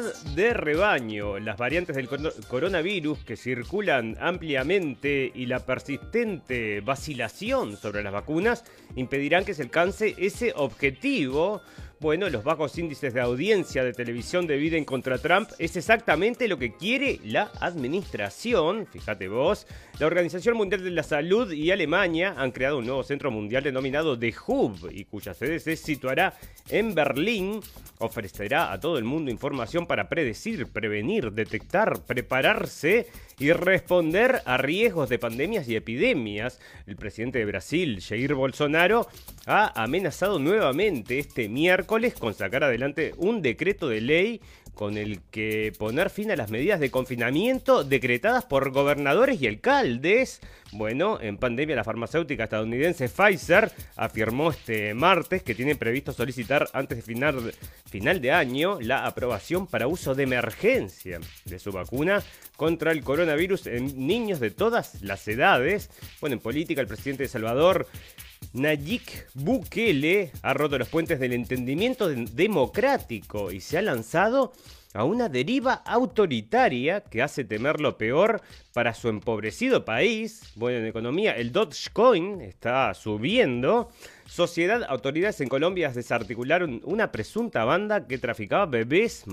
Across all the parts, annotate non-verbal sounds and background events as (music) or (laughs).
de rebaño. Las variantes del coronavirus que circulan ampliamente y la persistente vacilación sobre las vacunas impedirán que se alcance ese objetivo bueno, los bajos índices de audiencia de televisión de Biden contra Trump es exactamente lo que quiere la administración. Fíjate vos, la Organización Mundial de la Salud y Alemania han creado un nuevo centro mundial denominado The Hub y cuya sede se situará en Berlín. Ofrecerá a todo el mundo información para predecir, prevenir, detectar, prepararse y responder a riesgos de pandemias y epidemias. El presidente de Brasil, Jair Bolsonaro, ha amenazado nuevamente este miércoles con sacar adelante un decreto de ley con el que poner fin a las medidas de confinamiento decretadas por gobernadores y alcaldes. Bueno, en pandemia la farmacéutica estadounidense Pfizer afirmó este martes que tiene previsto solicitar antes de final, final de año la aprobación para uso de emergencia de su vacuna contra el coronavirus en niños de todas las edades. Bueno, en política el presidente de Salvador Nayik Bukele ha roto los puentes del entendimiento democrático y se ha lanzado a una deriva autoritaria que hace temer lo peor para su empobrecido país. Bueno, en economía el Dogecoin está subiendo. Sociedad, autoridades en Colombia desarticularon una presunta banda que traficaba bebés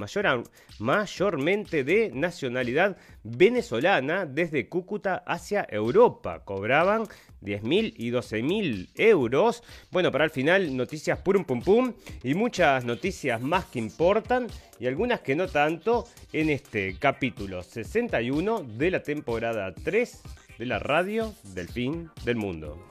mayormente de nacionalidad venezolana desde Cúcuta hacia Europa. Cobraban 10.000 y 12.000 euros. Bueno, para el final, noticias pum pum pum y muchas noticias más que importan y algunas que no tanto en este capítulo 61 de la temporada 3 de la radio del fin del mundo.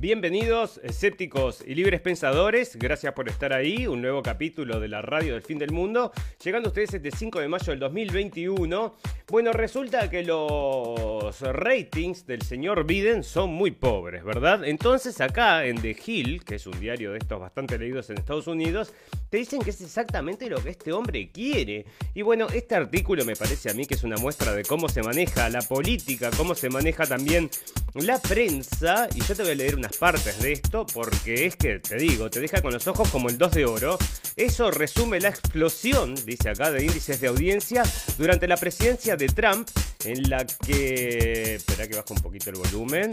Bienvenidos, escépticos y libres pensadores. Gracias por estar ahí. Un nuevo capítulo de la radio del fin del mundo. Llegando a ustedes este 5 de mayo del 2021. Bueno, resulta que los ratings del señor Biden son muy pobres, ¿verdad? Entonces, acá en The Hill, que es un diario de estos bastante leídos en Estados Unidos, te dicen que es exactamente lo que este hombre quiere. Y bueno, este artículo me parece a mí que es una muestra de cómo se maneja la política, cómo se maneja también la prensa. Y yo te voy a leer partes de esto porque es que, te digo, te deja con los ojos como el 2 de oro. Eso resume la explosión, dice acá, de índices de audiencia durante la presidencia de Trump, en la que... Espera que bajo un poquito el volumen.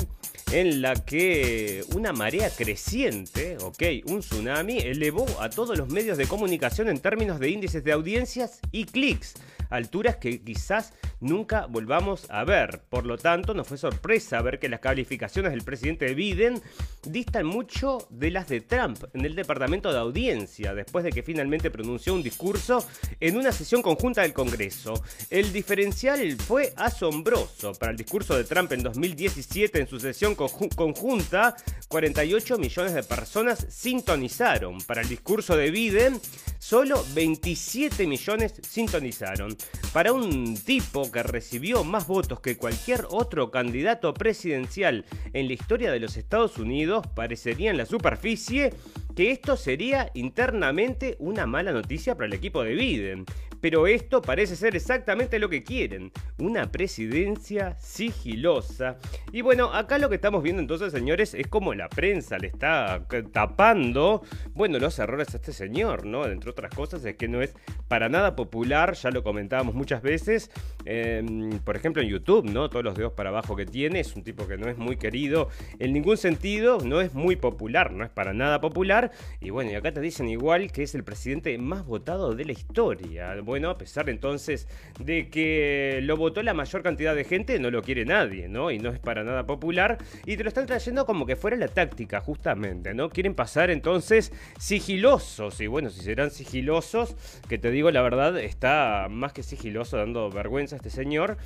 En la que una marea creciente, ok, un tsunami, elevó a todos los medios de comunicación en términos de índices de audiencias y clics alturas que quizás nunca volvamos a ver. Por lo tanto, nos fue sorpresa ver que las calificaciones del presidente Biden distan mucho de las de Trump en el departamento de audiencia, después de que finalmente pronunció un discurso en una sesión conjunta del Congreso. El diferencial fue asombroso. Para el discurso de Trump en 2017, en su sesión conju- conjunta, 48 millones de personas sintonizaron. Para el discurso de Biden, solo 27 millones sintonizaron. Para un tipo que recibió más votos que cualquier otro candidato presidencial en la historia de los Estados Unidos, parecería en la superficie que esto sería internamente una mala noticia para el equipo de Biden. Pero esto parece ser exactamente lo que quieren, una presidencia sigilosa. Y bueno, acá lo que estamos viendo entonces, señores, es como la prensa le está tapando, bueno, los errores a este señor, ¿no? Entre otras cosas, es que no es para nada popular, ya lo comentábamos muchas veces, eh, por ejemplo en YouTube, ¿no? Todos los dedos para abajo que tiene, es un tipo que no es muy querido en ningún sentido, no es muy popular, no es para nada popular. Y bueno, y acá te dicen igual que es el presidente más votado de la historia. Bueno, a pesar entonces de que lo votó la mayor cantidad de gente, no lo quiere nadie, ¿no? Y no es para nada popular. Y te lo están trayendo como que fuera la táctica, justamente, ¿no? Quieren pasar entonces sigilosos. Y bueno, si serán sigilosos, que te digo la verdad, está más que sigiloso, dando vergüenza a este señor.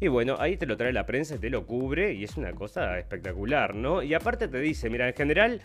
Y bueno, ahí te lo trae la prensa y te lo cubre. Y es una cosa espectacular, ¿no? Y aparte te dice, mira, en general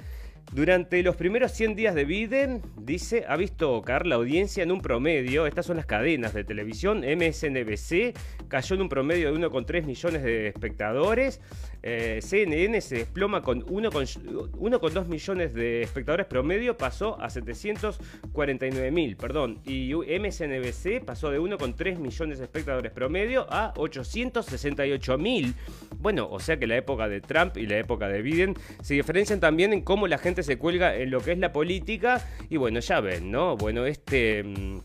Durante los primeros 100 días de Biden, dice, ha visto caer la audiencia en un promedio, estas son las cadenas de televisión, MSNBC cayó en un promedio de 1,3 millones de espectadores, eh, CNN se desploma con 1,2 millones de espectadores promedio, pasó a 749 mil, perdón, y MSNBC pasó de 1,3 millones de espectadores promedio a 868 mil. Bueno, o sea que la época de Trump y la época de Biden se diferencian también en cómo la gente se cuelga en lo que es la política. Y bueno, ya ven, ¿no? Bueno, este mm,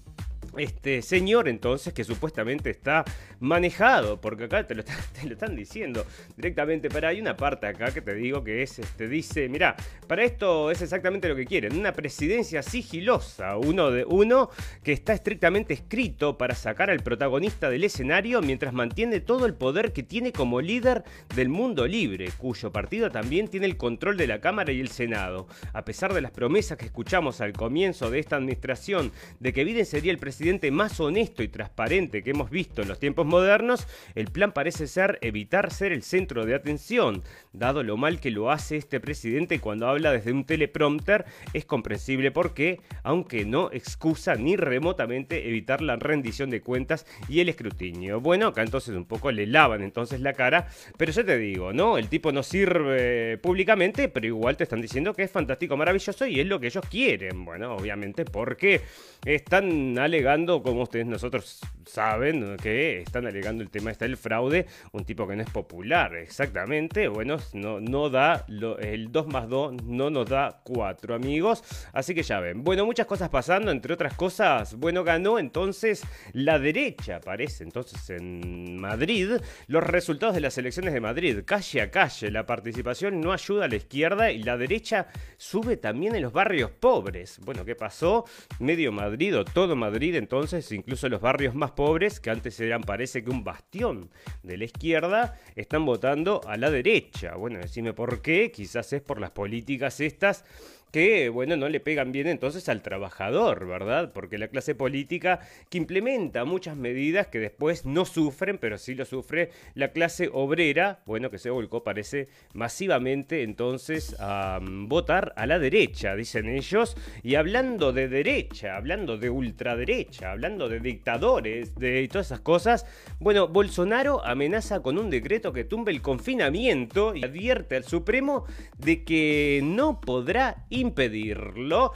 este señor entonces que supuestamente está manejado, porque acá (laughs) te lo, están diciendo directamente, pero hay una parte acá que te digo que es, este, dice, mira, para esto es exactamente lo que quieren, una presidencia sigilosa, uno de uno que está estrictamente escrito para sacar al protagonista del escenario mientras mantiene todo el poder que tiene como líder del mundo libre, cuyo partido también tiene el control de la Cámara y el Senado. A pesar de las promesas que escuchamos al comienzo de esta administración de que Biden sería el presidente más honesto y transparente que hemos visto en los tiempos modernos, el plan parece ser evitar ser el centro de atención. Dado lo mal que lo hace este presidente cuando habla desde un teleprompter, es comprensible porque, aunque no excusa ni remotamente evitar la rendición de cuentas y el escrutinio. Bueno, acá entonces un poco le lavan entonces la cara, pero yo te digo, ¿no? El tipo no sirve públicamente, pero igual te están diciendo que es fantástico, maravilloso y es lo que ellos quieren. Bueno, obviamente porque están alegando, como ustedes nosotros saben, que están alegando el tema está el fraude, un tipo que no es popular, exactamente, bueno, no, no da, el 2 más 2 no nos da 4 amigos, así que ya ven, bueno, muchas cosas pasando, entre otras cosas, bueno, ganó entonces la derecha, parece, entonces en Madrid, los resultados de las elecciones de Madrid, calle a calle, la participación no ayuda a la izquierda y la derecha sube también en los barrios pobres, bueno, ¿qué pasó? Medio Madrid o todo Madrid, entonces, incluso los barrios más pobres, que antes eran, parece que un bastión de la izquierda, están votando a la derecha. Bueno, decime por qué, quizás es por las políticas estas que, bueno, no le pegan bien entonces al trabajador, ¿verdad? Porque la clase política que implementa muchas medidas que después no sufren, pero sí lo sufre la clase obrera, bueno, que se volcó, parece, masivamente entonces a mm, votar a la derecha, dicen ellos, y hablando de derecha, hablando de ultraderecha, hablando de dictadores, de todas esas cosas, bueno, Bolsonaro amenaza con un decreto que tumbe el confinamiento y advierte al Supremo de que no podrá ir impedirlo.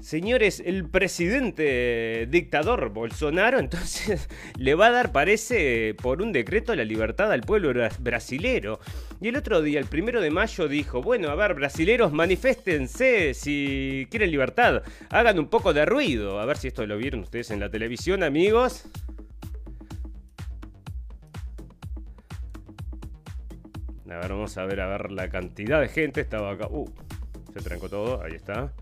Señores, el presidente dictador Bolsonaro entonces (laughs) le va a dar, parece, por un decreto la libertad al pueblo brasilero. Y el otro día, el primero de mayo, dijo, bueno, a ver, brasileros, maniféstense si quieren libertad, hagan un poco de ruido. A ver si esto lo vieron ustedes en la televisión, amigos. A ver, vamos a ver, a ver la cantidad de gente. Estaba acá. Uh, se trancó todo, ahí está.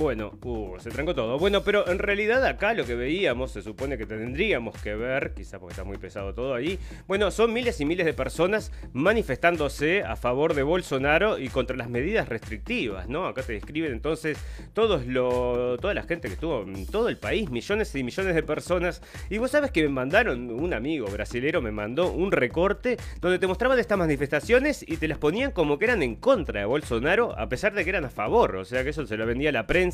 Bueno, uh, se trancó todo. Bueno, pero en realidad acá lo que veíamos, se supone que tendríamos que ver, quizá porque está muy pesado todo ahí. Bueno, son miles y miles de personas manifestándose a favor de Bolsonaro y contra las medidas restrictivas, ¿no? Acá te describen entonces todos lo, toda la gente que estuvo en todo el país, millones y millones de personas. Y vos sabes que me mandaron, un amigo brasilero me mandó un recorte donde te mostraban estas manifestaciones y te las ponían como que eran en contra de Bolsonaro, a pesar de que eran a favor. O sea que eso se lo vendía la prensa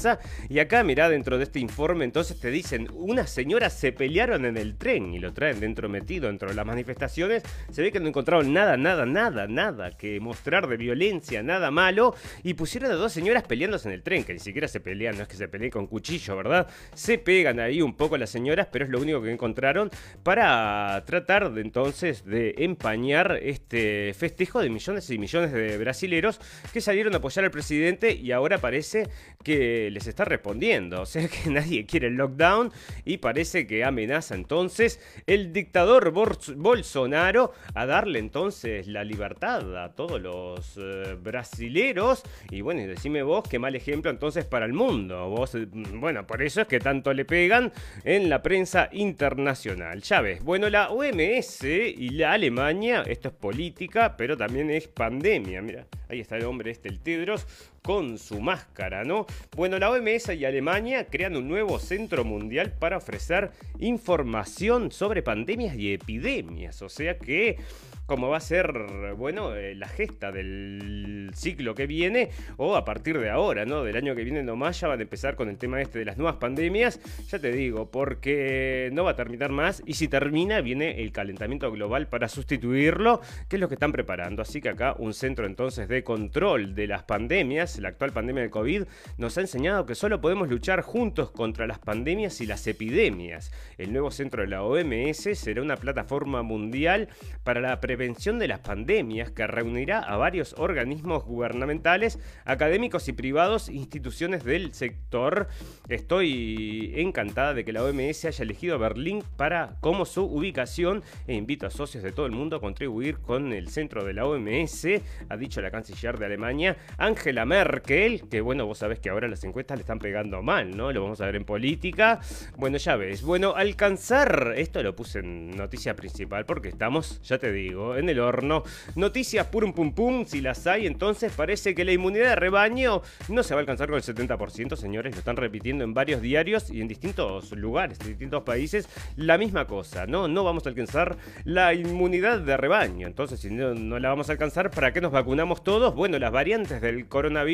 y acá, mirá, dentro de este informe, entonces te dicen, unas señoras se pelearon en el tren y lo traen dentro metido, dentro de las manifestaciones. Se ve que no encontraron nada, nada, nada, nada que mostrar de violencia, nada malo. Y pusieron a dos señoras peleándose en el tren, que ni siquiera se pelean, no es que se peleen con cuchillo, ¿verdad? Se pegan ahí un poco las señoras, pero es lo único que encontraron para tratar de entonces de empañar este festejo de millones y millones de brasileros que salieron a apoyar al presidente y ahora parece que les está respondiendo. (laughs) O sea que nadie quiere el lockdown y parece que amenaza entonces el dictador Bolsonaro a darle entonces la libertad a todos los eh, brasileros. Y bueno, decime vos qué mal ejemplo entonces para el mundo. Vos, eh, bueno, por eso es que tanto le pegan en la prensa internacional. Ya ves, bueno, la OMS y la Alemania, esto es política, pero también es pandemia. Mira, ahí está el hombre este, el Tedros con su máscara, ¿no? Bueno, la OMS y Alemania crean un nuevo centro mundial para ofrecer información sobre pandemias y epidemias, o sea que como va a ser, bueno, eh, la gesta del ciclo que viene o a partir de ahora, ¿no? Del año que viene nomás ya van a empezar con el tema este de las nuevas pandemias, ya te digo, porque no va a terminar más y si termina viene el calentamiento global para sustituirlo, que es lo que están preparando. Así que acá un centro entonces de control de las pandemias, la actual pandemia de COVID, nos ha enseñado que solo podemos luchar juntos contra las pandemias y las epidemias. El nuevo centro de la OMS será una plataforma mundial para la prevención de las pandemias que reunirá a varios organismos gubernamentales, académicos y privados, instituciones del sector. Estoy encantada de que la OMS haya elegido Berlín para como su ubicación e invito a socios de todo el mundo a contribuir con el centro de la OMS, ha dicho la canciller de Alemania, Angela Merkel, que bueno, vos sabés que ahora las encuestas le están pegando mal, ¿no? Lo vamos a ver en política. Bueno, ya ves. Bueno, alcanzar, esto lo puse en noticia principal porque estamos, ya te digo, en el horno. Noticias purum pum pum, si las hay, entonces parece que la inmunidad de rebaño no se va a alcanzar con el 70%, señores, lo están repitiendo en varios diarios y en distintos lugares, en distintos países, la misma cosa, ¿no? No vamos a alcanzar la inmunidad de rebaño, entonces si no, no la vamos a alcanzar, ¿para qué nos vacunamos todos? Bueno, las variantes del coronavirus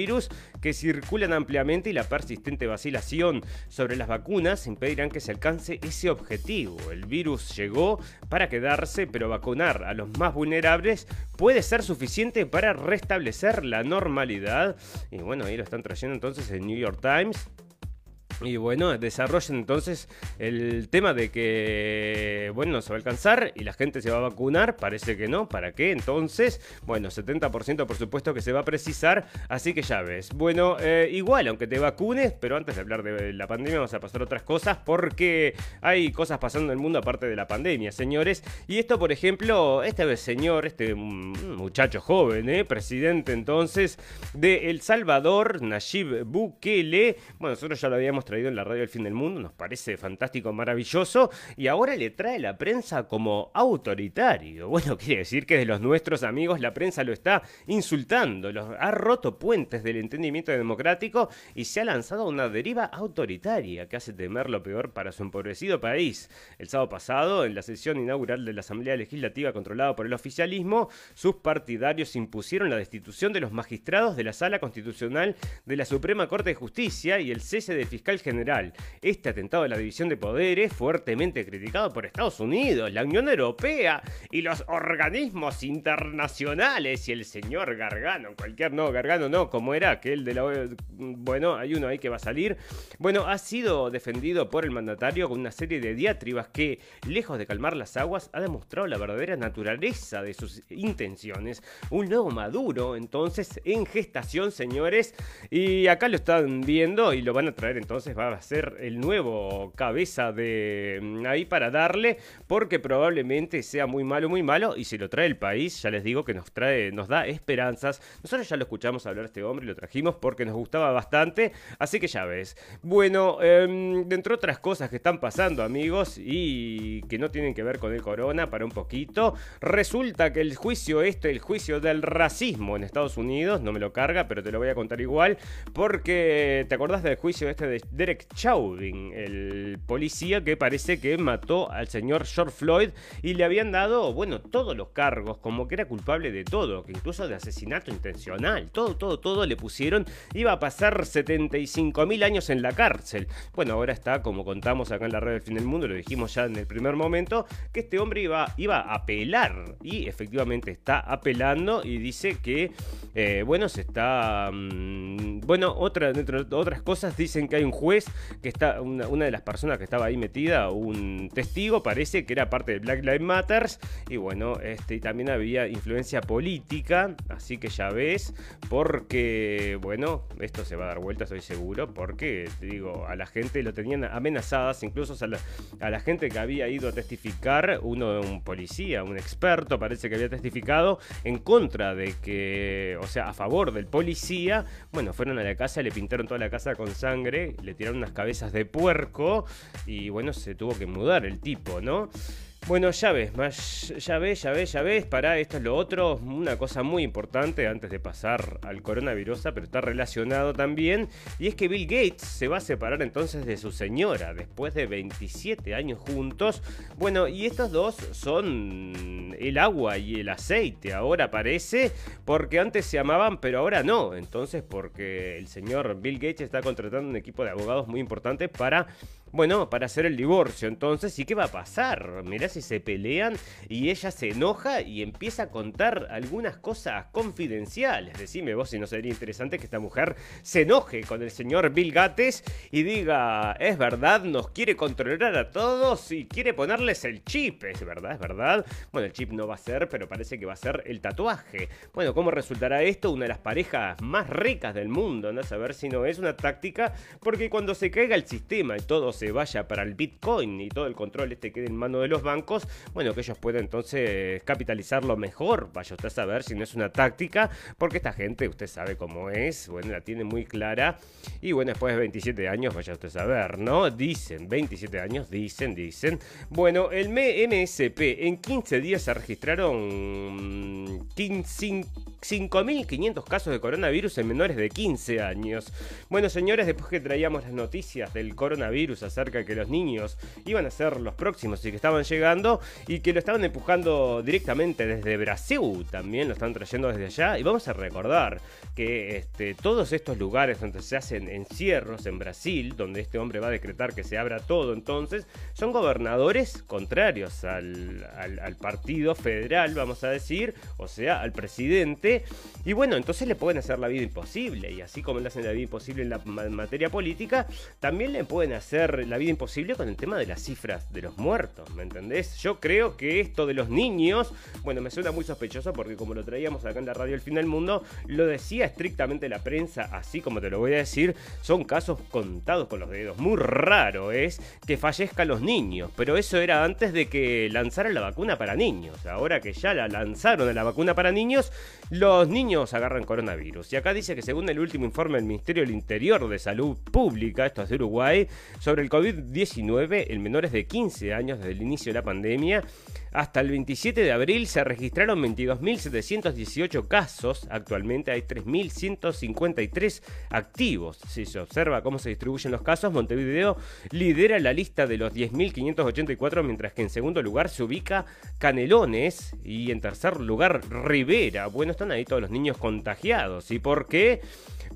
que circulan ampliamente y la persistente vacilación sobre las vacunas impedirán que se alcance ese objetivo. El virus llegó para quedarse, pero vacunar a los más vulnerables puede ser suficiente para restablecer la normalidad. Y bueno, ahí lo están trayendo entonces el New York Times. Y bueno, desarrollen entonces el tema de que, bueno, no se va a alcanzar y la gente se va a vacunar. Parece que no. ¿Para qué? Entonces, bueno, 70% por supuesto que se va a precisar. Así que ya ves. Bueno, eh, igual, aunque te vacunes, pero antes de hablar de la pandemia, vamos a pasar otras cosas porque hay cosas pasando en el mundo aparte de la pandemia, señores. Y esto, por ejemplo, este señor, este muchacho joven, ¿eh? presidente entonces de El Salvador, Nayib Bukele. Bueno, nosotros ya lo habíamos en la radio El Fin del Mundo, nos parece fantástico, maravilloso, y ahora le trae la prensa como autoritario. Bueno, (laughs) quiere decir que de los nuestros amigos la prensa lo está insultando, los ha roto puentes del entendimiento democrático y se ha lanzado a una deriva autoritaria que hace temer lo peor para su empobrecido país. El sábado pasado, en la sesión inaugural de la Asamblea Legislativa controlada por el oficialismo, sus partidarios impusieron la destitución de los magistrados de la Sala Constitucional de la Suprema Corte de Justicia y el cese del fiscal general. Este atentado a la división de poderes, fuertemente criticado por Estados Unidos, la Unión Europea y los organismos internacionales y el señor Gargano, cualquier no, Gargano no, como era aquel de la... Bueno, hay uno ahí que va a salir. Bueno, ha sido defendido por el mandatario con una serie de diatribas que, lejos de calmar las aguas, ha demostrado la verdadera naturaleza de sus intenciones. Un nuevo Maduro, entonces, en gestación, señores. Y acá lo están viendo y lo van a traer entonces va a ser el nuevo cabeza de mm, ahí para darle, porque probablemente sea muy malo, muy malo, y si lo trae el país, ya les digo que nos trae, nos da esperanzas. Nosotros ya lo escuchamos hablar a este hombre lo trajimos porque nos gustaba bastante, así que ya ves. Bueno, eh, dentro de otras cosas que están pasando, amigos, y que no tienen que ver con el corona, para un poquito, resulta que el juicio este, el juicio del racismo en Estados Unidos, no me lo carga, pero te lo voy a contar igual, porque te acordás del juicio este de Derek Chauvin, el policía que parece que mató al señor George Floyd y le habían dado, bueno, todos los cargos, como que era culpable de todo, que incluso de asesinato intencional, todo, todo, todo le pusieron, iba a pasar 75 mil años en la cárcel. Bueno, ahora está, como contamos acá en la red del fin del mundo, lo dijimos ya en el primer momento, que este hombre iba, iba a apelar. Y efectivamente está apelando y dice que, eh, bueno, se está, mm, bueno, otra, otras cosas dicen que hay un juez que está, una, de las personas que estaba ahí metida, un testigo, parece que era parte de Black Lives Matters. Y bueno, este, también había influencia política, así que ya ves, porque, bueno, esto se va a dar vuelta, estoy seguro, porque, digo, a la gente lo tenían amenazadas, incluso a la, a la gente que había ido a testificar, uno, un policía, un experto, parece que había testificado en contra de que, o sea, a favor del policía, bueno, fueron a la casa, le pintaron toda la casa con sangre, le tiraron unas cabezas de puerco y bueno, se tuvo que mudar el tipo, ¿no? Bueno, ya ves, más, ya ves, ya ves, ya ves, para esto es lo otro, una cosa muy importante antes de pasar al coronavirus, pero está relacionado también, y es que Bill Gates se va a separar entonces de su señora después de 27 años juntos. Bueno, y estos dos son el agua y el aceite, ahora parece, porque antes se amaban, pero ahora no, entonces porque el señor Bill Gates está contratando un equipo de abogados muy importante para bueno, para hacer el divorcio entonces, ¿y qué va a pasar? Mirá si se pelean y ella se enoja y empieza a contar algunas cosas confidenciales. Decime vos si no sería interesante que esta mujer se enoje con el señor Bill Gates y diga, es verdad, nos quiere controlar a todos y quiere ponerles el chip, es verdad, es verdad. Bueno, el chip no va a ser, pero parece que va a ser el tatuaje. Bueno, ¿cómo resultará esto? Una de las parejas más ricas del mundo, ¿no? A saber si no es una táctica, porque cuando se caiga el sistema y todo se vaya para el Bitcoin y todo el control este quede en mano de los bancos, bueno, que ellos puedan entonces capitalizarlo mejor. Vaya usted a saber si no es una táctica, porque esta gente, usted sabe cómo es, bueno, la tiene muy clara. Y bueno, después de 27 años, vaya usted a saber, ¿no? Dicen, 27 años, dicen, dicen. Bueno, el MSP, en 15 días se registraron 5.500 casos de coronavirus en menores de 15 años. Bueno, señores, después que traíamos las noticias del coronavirus acerca de que los niños iban a ser los próximos y que estaban llegando y que lo estaban empujando directamente desde Brasil, también lo están trayendo desde allá. Y vamos a recordar que este, todos estos lugares donde se hacen encierros en Brasil, donde este hombre va a decretar que se abra todo entonces, son gobernadores contrarios al, al partido federal, vamos a decir, o sea, al presidente. Y bueno, entonces le pueden hacer la vida imposible. Y así como le hacen la vida imposible en la materia política, también le pueden hacer la vida imposible con el tema de las cifras de los muertos, ¿me entendés? Yo creo que esto de los niños, bueno, me suena muy sospechoso porque como lo traíamos acá en la radio El Fin del Mundo, lo decía estrictamente la prensa, así como te lo voy a decir, son casos contados con los dedos. Muy raro es que fallezcan los niños, pero eso era antes de que lanzaran la vacuna para niños. Ahora que ya la lanzaron la vacuna para niños, los niños agarran coronavirus. Y acá dice que según el último informe del Ministerio del Interior de Salud Pública, esto es de Uruguay, sobre el COVID-19 en menores de 15 años desde el inicio de la pandemia. Hasta el 27 de abril se registraron 22.718 casos. Actualmente hay 3.153 activos. Si se observa cómo se distribuyen los casos, Montevideo lidera la lista de los 10.584, mientras que en segundo lugar se ubica Canelones y en tercer lugar Rivera. Bueno, están ahí todos los niños contagiados. ¿Y por qué?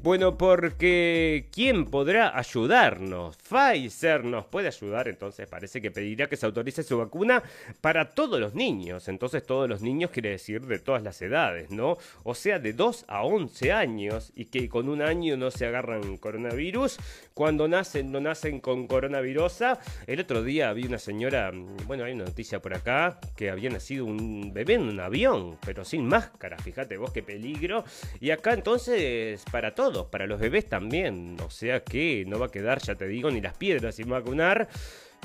Bueno, porque ¿quién podrá ayudarnos? Pfizer nos puede ayudar, entonces parece que pedirá que se autorice su vacuna para todos los niños. Entonces todos los niños quiere decir de todas las edades, ¿no? O sea, de 2 a 11 años y que con un año no se agarran coronavirus. Cuando nacen, no nacen con coronavirosa. El otro día vi una señora, bueno, hay una noticia por acá, que había nacido un bebé en un avión, pero sin máscara. Fíjate vos qué peligro. Y acá entonces, para todos para los bebés también. O sea que no va a quedar, ya te digo, ni las piedras sin vacunar.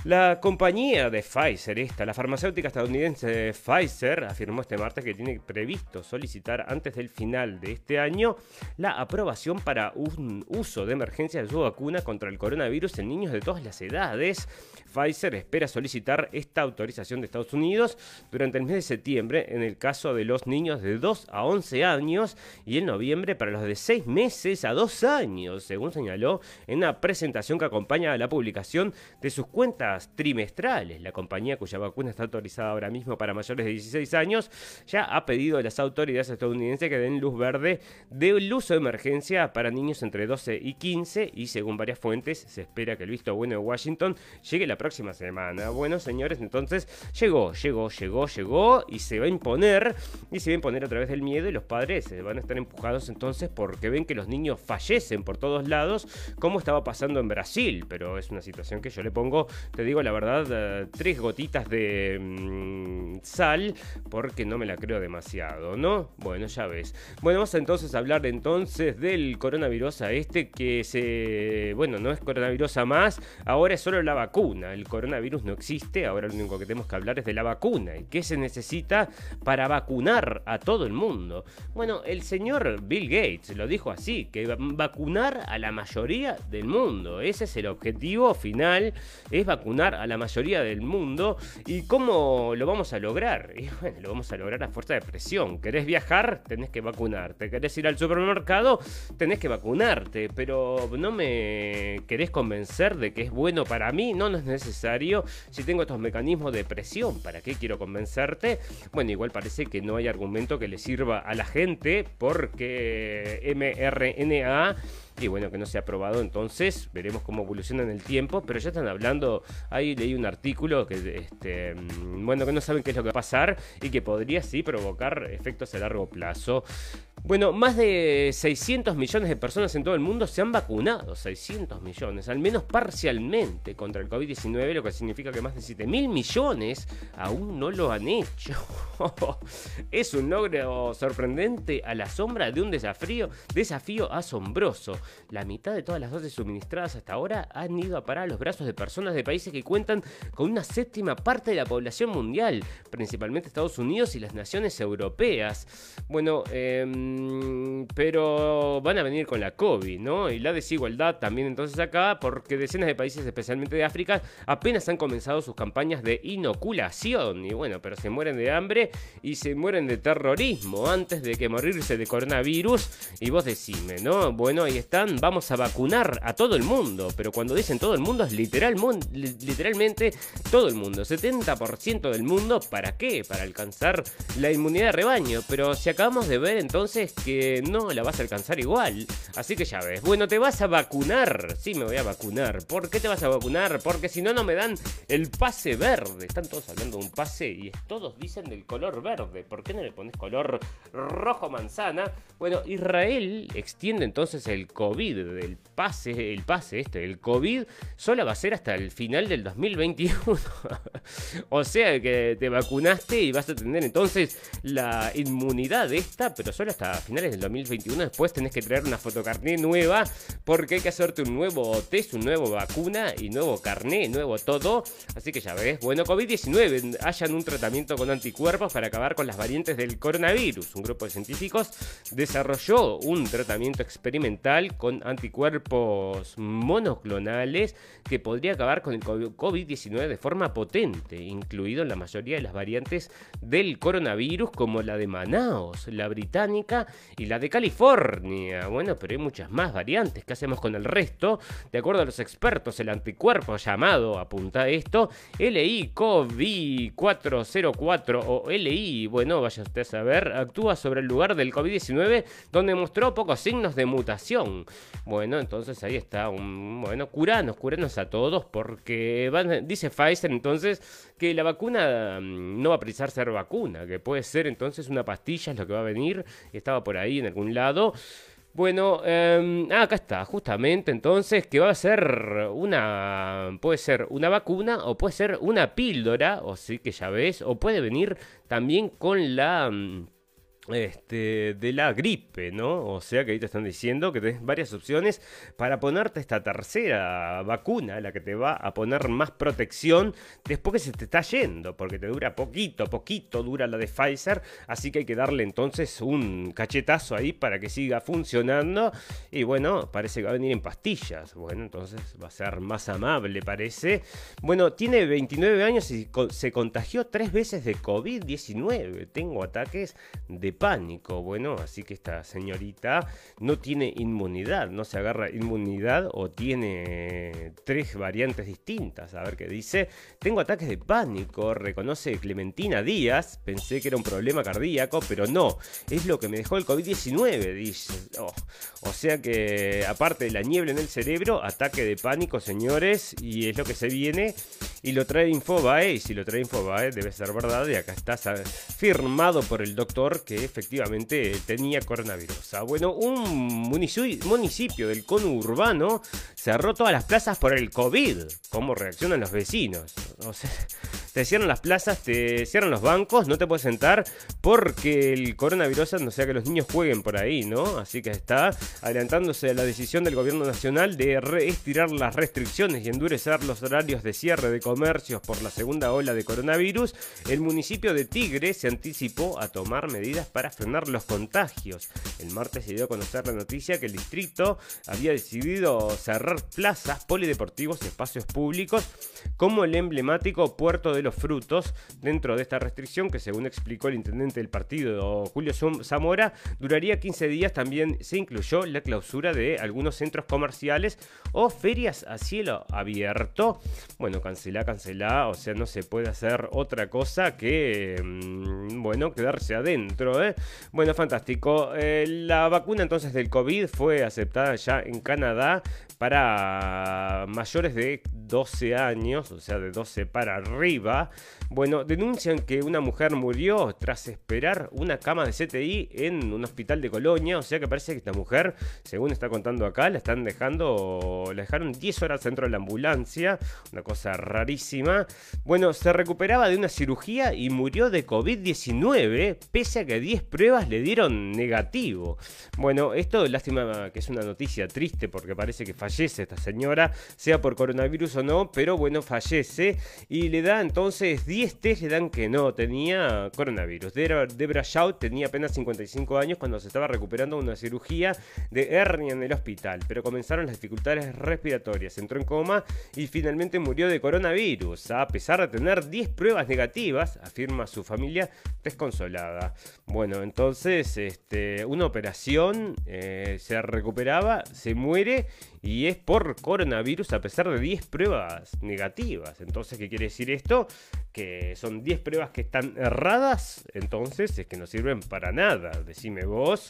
La compañía de Pfizer, esta, la farmacéutica estadounidense Pfizer, afirmó este martes que tiene previsto solicitar antes del final de este año la aprobación para un uso de emergencia de su vacuna contra el coronavirus en niños de todas las edades. Pfizer espera solicitar esta autorización de Estados Unidos durante el mes de septiembre en el caso de los niños de 2 a 11 años y en noviembre para los de 6 meses a 2 años, según señaló en una presentación que acompaña a la publicación de sus cuentas trimestrales. La compañía cuya vacuna está autorizada ahora mismo para mayores de 16 años ya ha pedido a las autoridades estadounidenses que den luz verde del uso de emergencia para niños entre 12 y 15 y según varias fuentes se espera que el visto bueno de Washington llegue la próxima semana. Bueno, señores, entonces llegó, llegó, llegó, llegó y se va a imponer y se va a imponer a través del miedo y los padres se van a estar empujados entonces porque ven que los niños fallecen por todos lados como estaba pasando en Brasil, pero es una situación que yo le pongo te digo la verdad, eh, tres gotitas de mm, sal, porque no me la creo demasiado, ¿no? Bueno, ya ves. Bueno, vamos entonces a hablar entonces del coronavirus a este que se, bueno, no es coronavirus más, ahora es solo la vacuna. El coronavirus no existe, ahora lo único que tenemos que hablar es de la vacuna y qué se necesita para vacunar a todo el mundo. Bueno, el señor Bill Gates lo dijo así, que vacunar a la mayoría del mundo. Ese es el objetivo final, es vacunar a la mayoría del mundo. ¿Y cómo lo vamos a lograr? Y bueno, lo vamos a lograr a fuerza de presión. ¿Querés viajar? Tenés que vacunarte. ¿Querés ir al supermercado? Tenés que vacunarte. Pero no me querés convencer de que es bueno para mí. No, no es. Si tengo estos mecanismos de presión, ¿para qué quiero convencerte? Bueno, igual parece que no hay argumento que le sirva a la gente porque mRNA y bueno, que no se ha aprobado, entonces veremos cómo evoluciona en el tiempo, pero ya están hablando, ahí leí un artículo que, este, mm, bueno, que no saben qué es lo que va a pasar y que podría sí provocar efectos a largo plazo. Bueno, más de 600 millones de personas en todo el mundo se han vacunado, 600 millones, al menos parcialmente contra el COVID-19, lo que significa que más de 7 mil millones aún no lo han hecho. (laughs) es un logro sorprendente a la sombra de un desafío, asombroso. La mitad de todas las dosis suministradas hasta ahora han ido a parar a los brazos de personas de países que cuentan con una séptima parte de la población mundial, principalmente Estados Unidos y las naciones europeas. Bueno, eh, pero van a venir con la COVID, ¿no? Y la desigualdad también entonces acá, porque decenas de países, especialmente de África, apenas han comenzado sus campañas de inoculación. Y bueno, pero se mueren de hambre y se mueren de terrorismo antes de que morirse de coronavirus. Y vos decime, ¿no? Bueno, ahí están, vamos a vacunar a todo el mundo. Pero cuando dicen todo el mundo es literal, literalmente todo el mundo. 70% del mundo, ¿para qué? Para alcanzar la inmunidad de rebaño. Pero si acabamos de ver entonces que no la vas a alcanzar igual. Así que ya ves. Bueno, te vas a vacunar. Sí, me voy a vacunar. ¿Por qué te vas a vacunar? Porque si no, no me dan el pase verde. Están todos hablando de un pase y todos dicen del color verde. ¿Por qué no le pones color rojo manzana? Bueno, Israel extiende entonces el COVID, del pase, el pase este, el COVID, solo va a ser hasta el final del 2021. (laughs) o sea que te vacunaste y vas a tener entonces la inmunidad esta, pero solo hasta finales del 2021. Después tenés que traer una fotocarné nueva porque hay que hacerte un nuevo test, un nuevo vacuna y nuevo carné, nuevo todo. Así que ya ves, bueno, COVID-19, hayan un tratamiento con anticuerpos para acabar con las variantes del coronavirus. Un grupo de científicos desarrolló un tratamiento experimental con anticuerpos monoclonales que podría acabar con el COVID-19 de forma potente, incluido en la mayoría de las variantes del coronavirus como la de Manaus, la británica, y la de California. Bueno, pero hay muchas más variantes. ¿Qué hacemos con el resto? De acuerdo a los expertos, el anticuerpo llamado, apunta esto, LI-COVID-404 o LI, bueno, vaya usted a saber, actúa sobre el lugar del COVID-19 donde mostró pocos signos de mutación. Bueno, entonces ahí está, un, bueno, curanos, curanos a todos porque dice Pfizer entonces que la vacuna mm, no va a precisar ser vacuna, que puede ser entonces una pastilla es lo que va a venir estaba por ahí en algún lado. Bueno, em, ah, acá está, justamente entonces, que va a ser una, puede ser una vacuna o puede ser una píldora, o sí que ya ves, o puede venir también con la... Este, de la gripe, ¿no? O sea que ahí te están diciendo que tenés varias opciones para ponerte esta tercera vacuna, la que te va a poner más protección después que se te está yendo, porque te dura poquito, poquito dura la de Pfizer, así que hay que darle entonces un cachetazo ahí para que siga funcionando. Y bueno, parece que va a venir en pastillas. Bueno, entonces va a ser más amable, parece. Bueno, tiene 29 años y se contagió tres veces de COVID-19. Tengo ataques de pánico. Bueno, así que esta señorita no tiene inmunidad, no se agarra inmunidad o tiene tres variantes distintas. A ver qué dice. Tengo ataques de pánico, reconoce Clementina Díaz. Pensé que era un problema cardíaco, pero no. Es lo que me dejó el COVID-19, dice. Oh, o sea que, aparte de la niebla en el cerebro, ataque de pánico, señores, y es lo que se viene. Y lo trae Infobae, y si lo trae Infobae debe ser verdad. Y acá está firmado por el doctor que efectivamente tenía coronavirus. Ah, bueno, un municipio del conurbano cerró todas las plazas por el COVID. ¿Cómo reaccionan los vecinos? O sea, (laughs) te cierran las plazas, te cierran los bancos, no te puedes sentar porque el coronavirus no sea que los niños jueguen por ahí, ¿no? Así que está adelantándose a la decisión del gobierno nacional de estirar las restricciones y endurecer los horarios de cierre de comercios por la segunda ola de coronavirus. El municipio de Tigre se anticipó a tomar medidas para frenar los contagios. El martes se dio a conocer la noticia que el distrito había decidido cerrar plazas, polideportivos y espacios públicos como el emblemático Puerto de los Frutos dentro de esta restricción que según explicó el intendente del partido Julio Zamora duraría 15 días también se incluyó la clausura de algunos centros comerciales o ferias a cielo abierto bueno cancelá cancelá o sea no se puede hacer otra cosa que mm, bueno quedarse adentro ¿eh? Bueno fantástico. Eh, la vacuna entonces del COVID fue aceptada ya en Canadá para mayores de 12 años, o sea, de 12 para arriba. Bueno, denuncian que una mujer murió tras esperar una cama de CTI en un hospital de Colonia, o sea que parece que esta mujer, según está contando acá, la están dejando, la dejaron 10 horas dentro de la ambulancia, una cosa rarísima. Bueno, se recuperaba de una cirugía y murió de COVID-19, pese a que 10 pruebas le dieron negativo. Bueno, esto lástima que es una noticia triste porque parece que fallece esta señora, sea por coronavirus o no, pero bueno, fallece y le da entonces 10 test, le dan que no, tenía coronavirus. Debra, Shaw tenía apenas 55 años cuando se estaba recuperando una cirugía de hernia en el hospital, pero comenzaron las dificultades respiratorias, entró en coma y finalmente murió de coronavirus, a pesar de tener 10 pruebas negativas, afirma su familia desconsolada. Bueno, entonces este, una operación eh, se recuperaba, se muere y es por coronavirus a pesar de 10 pruebas negativas. Entonces, ¿qué quiere decir esto? Que son 10 pruebas que están erradas, entonces es que no sirven para nada. Decime vos,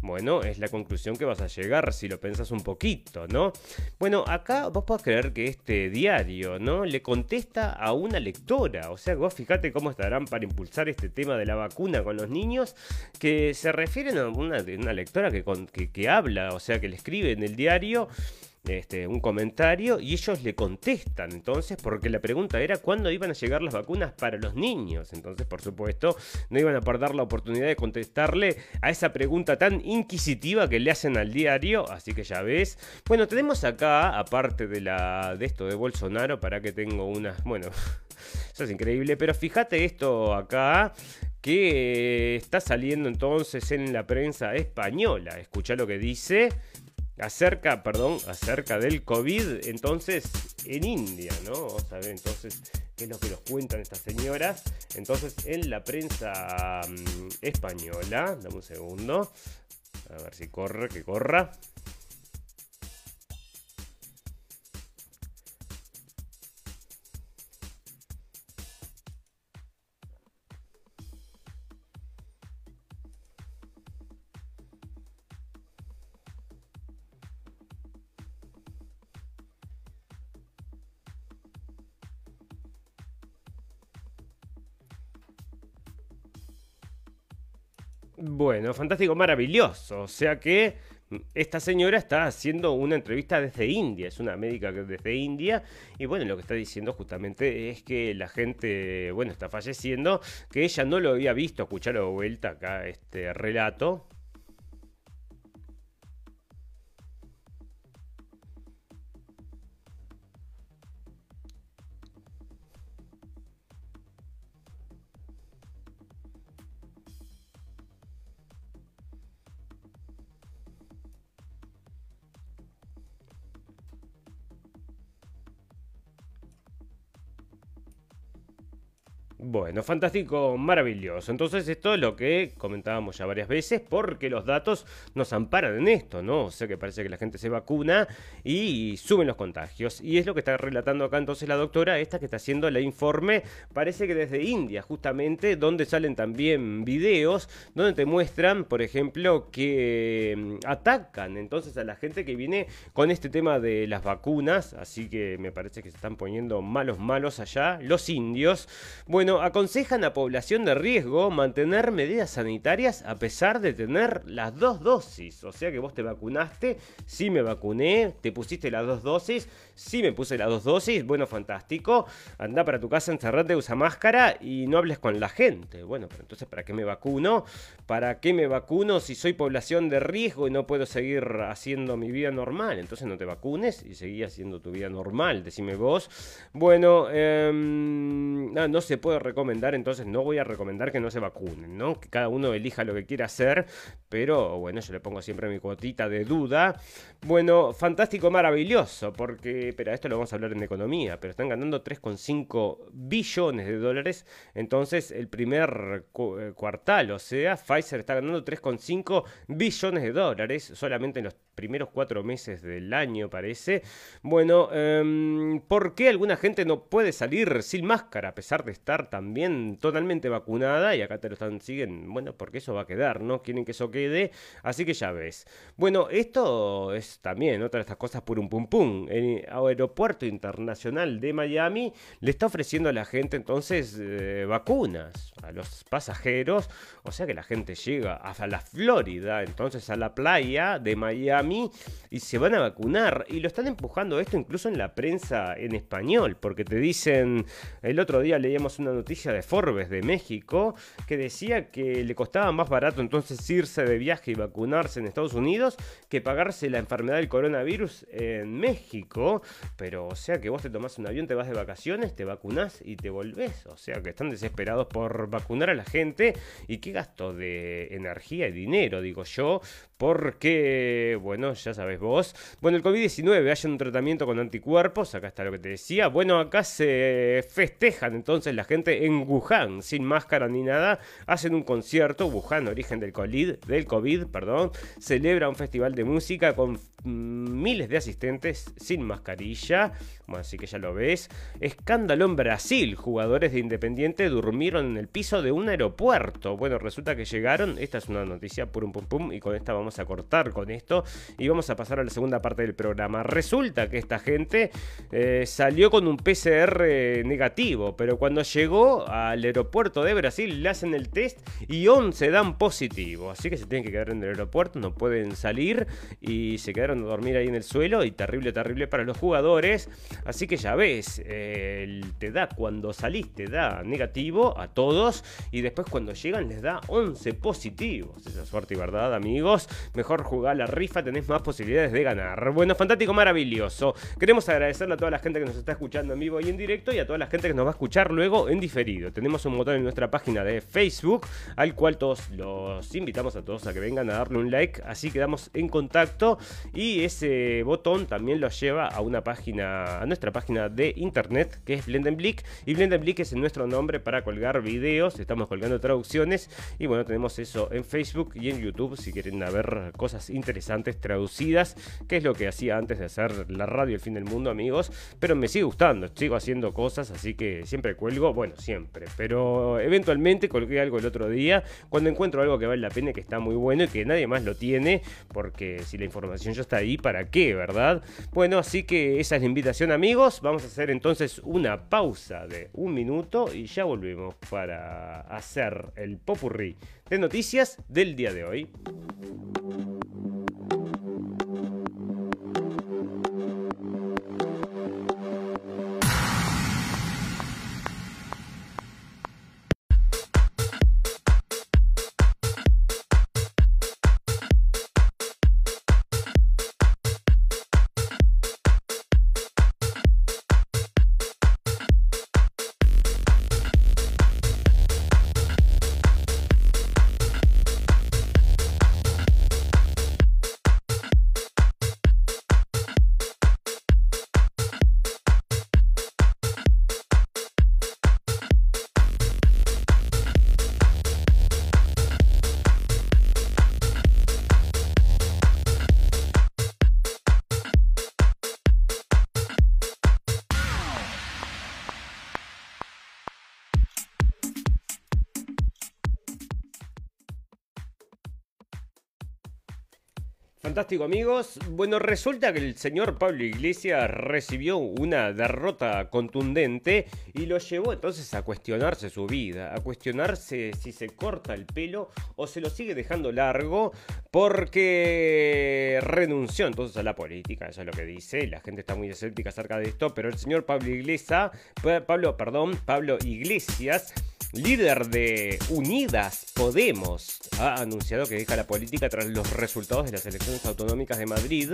bueno, es la conclusión que vas a llegar si lo pensás un poquito, ¿no? Bueno, acá vos podés creer que este diario, ¿no? Le contesta a una lectora, o sea, vos fíjate cómo estarán para impulsar este tema de la vacuna con los niños, que se refieren a una, lectora que, que, que habla, o sea, que le escribe en el diario este, un comentario y ellos le contestan entonces porque la pregunta era cuándo iban a llegar las vacunas para los niños. Entonces, por supuesto, no iban a perder la oportunidad de contestarle a esa pregunta tan inquisitiva que le hacen al diario. Así que ya ves. Bueno, tenemos acá, aparte de, la, de esto de Bolsonaro, para que tengo unas... Bueno, (laughs) eso es increíble, pero fíjate esto acá que está saliendo entonces en la prensa española. Escucha lo que dice acerca, perdón, acerca del COVID, entonces en India, ¿no? Vamos a ver entonces qué es lo que nos cuentan estas señoras. Entonces en la prensa mm, española, dame un segundo, a ver si corre, que corra. Bueno, fantástico, maravilloso. O sea que mm, esta señora está haciendo una entrevista desde India, es una médica desde India, y bueno, lo que está diciendo justamente es que la gente, bueno, está falleciendo, que ella no lo había visto, escuchar de vuelta acá este relato, Bueno, fantástico, maravilloso. Entonces esto es lo que comentábamos ya varias veces porque los datos nos amparan en esto, ¿no? O sea que parece que la gente se vacuna y suben los contagios. Y es lo que está relatando acá entonces la doctora, esta que está haciendo el informe, parece que desde India justamente, donde salen también videos, donde te muestran, por ejemplo, que mm, atacan entonces a la gente que viene con este tema de las vacunas. Así que me parece que se están poniendo malos malos allá, los indios. Bueno, aconsejan a población de riesgo mantener medidas sanitarias a pesar de tener las dos dosis. O sea que vos te vacunaste, sí me vacuné, te pusiste las dos dosis, sí me puse las dos dosis, bueno, fantástico. Anda para tu casa, encerrate, usa máscara y no hables con la gente. Bueno, pero entonces, ¿para qué me vacuno? ¿Para qué me vacuno si soy población de riesgo y no puedo seguir haciendo mi vida normal? Entonces no te vacunes y seguí haciendo tu vida normal, decime vos. Bueno, em, no, no se puede recomendar, entonces no voy a recomendar que no se vacunen, ¿no? Que cada uno elija lo que quiera hacer, pero bueno, yo le pongo siempre mi cuotita de duda. Bueno, fantástico, maravilloso, porque, pero esto lo vamos a hablar en economía, pero están ganando 3,5 billones de dólares, entonces el primer eh, cuartal, o sea, Pfizer está ganando 3,5 billones de dólares solamente en los primeros cuatro meses del año, parece. Bueno, eh, ¿por qué alguna gente no puede salir sin máscara a pesar de estar también totalmente vacunada? Y acá te lo están, siguen, bueno, porque eso va a quedar, ¿no? Quieren que eso quede, así que ya ves. Bueno, esto es también otra de estas cosas por un pum pum. El aeropuerto internacional de Miami le está ofreciendo a la gente entonces eh, vacunas a los pasajeros, o sea que la gente llega a la Florida, entonces a la playa de Miami y se van a vacunar. Y lo están empujando esto incluso en la prensa en español, porque te dicen, el otro día leíamos una noticia de Forbes de México que decía que le costaba más barato entonces irse de viaje y vacunarse en Estados Unidos que pagarse la enfermedad del coronavirus en México. Pero o sea que vos te tomás un avión, te vas de vacaciones, te vacunás y te volvés. O sea que están desesperados por vacunar a la gente. ¿Y qué gasto de energía y dinero, digo yo? Porque, bueno, ya sabes vos. Bueno, el COVID-19, hay un tratamiento con anticuerpos, acá está lo que te decía. Bueno, acá se festejan entonces la gente en Wuhan, sin máscara ni nada, hacen un concierto, Wuhan, origen del COVID, perdón, celebra un festival de música con mm, miles de asistentes sin mascarilla. Bueno, así que ya lo ves. Escándalo en Brasil. Jugadores de Independiente durmieron en el piso de un aeropuerto. Bueno, resulta que llegaron. Esta es una noticia pum pum. Y con esta vamos a cortar con esto. Y vamos a pasar a la segunda parte del programa. Resulta que esta gente eh, salió con un PCR negativo. Pero cuando llegó al aeropuerto de Brasil le hacen el test y 11 dan positivo. Así que se tienen que quedar en el aeropuerto. No pueden salir. Y se quedaron a dormir ahí en el suelo. Y terrible, terrible para los jugadores. Así que ya ves, te da cuando salís, te da negativo a todos y después cuando llegan les da 11 positivos. Esa suerte y verdad, amigos. Mejor jugar la rifa, tenés más posibilidades de ganar. Bueno, fantástico, maravilloso. Queremos agradecerle a toda la gente que nos está escuchando en vivo y en directo y a toda la gente que nos va a escuchar luego en Tenemos un botón en nuestra página de Facebook al cual todos los invitamos a todos a que vengan a darle un like. Así quedamos en contacto y ese botón también los lleva a una página nuestra página de internet que es Blendenblick y Blendenblick es nuestro nombre para colgar videos, estamos colgando traducciones y bueno, tenemos eso en Facebook y en YouTube si quieren ver cosas interesantes traducidas, que es lo que hacía antes de hacer la radio El Fin del Mundo, amigos, pero me sigue gustando, sigo haciendo cosas, así que siempre cuelgo, bueno, siempre, pero eventualmente colgué algo el otro día cuando encuentro algo que vale la pena, que está muy bueno y que nadie más lo tiene, porque si la información ya está ahí, ¿para qué, verdad? Bueno, así que esa es la invitación amigos, vamos a hacer entonces una pausa de un minuto y ya volvemos para hacer el popurrí de noticias del día de hoy. Fantástico amigos. Bueno, resulta que el señor Pablo Iglesias recibió una derrota contundente y lo llevó entonces a cuestionarse su vida, a cuestionarse si se corta el pelo o se lo sigue dejando largo porque renunció entonces a la política, eso es lo que dice, la gente está muy escéptica acerca de esto, pero el señor Pablo Iglesias, Pablo, perdón, Pablo Iglesias líder de Unidas Podemos, ha anunciado que deja la política tras los resultados de las elecciones autonómicas de Madrid,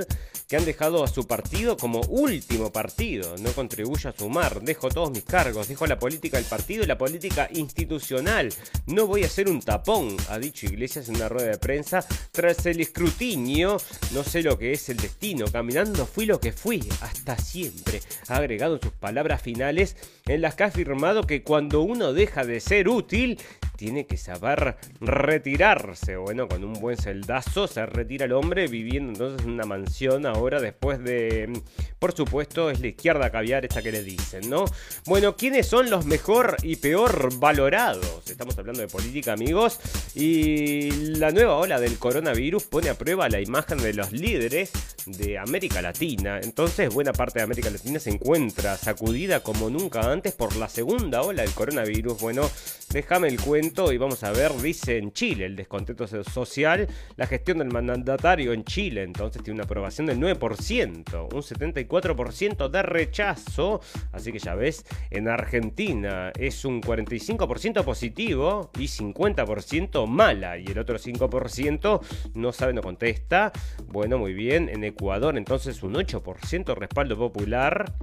que han dejado a su partido como último partido. No contribuye a sumar, dejo todos mis cargos, dejo la política del partido y la política institucional. No voy a ser un tapón, ha dicho Iglesias en una rueda de prensa tras el escrutinio. No sé lo que es el destino, caminando fui lo que fui, hasta siempre. Ha agregado sus palabras finales en las que ha afirmado que cuando uno deja de ser útil, tiene que saber retirarse. Bueno, con un buen celdazo se retira el hombre viviendo entonces en una mansión ahora después de... Por supuesto, es la izquierda caviar esta que le dicen, ¿no? Bueno, ¿quiénes son los mejor y peor valorados? Estamos hablando de política, amigos. Y la nueva ola del coronavirus pone a prueba la imagen de los líderes de América Latina. Entonces, buena parte de América Latina se encuentra sacudida como nunca antes por la segunda ola del coronavirus. Bueno, déjame el cuento y vamos a ver, dice en Chile, el descontento social, la gestión del mandatario en Chile, entonces tiene una aprobación del 9%, un 74% de rechazo, así que ya ves, en Argentina es un 45% positivo y 50% mala, y el otro 5% no sabe, no contesta. Bueno, muy bien, en Ecuador entonces un 8% respaldo popular.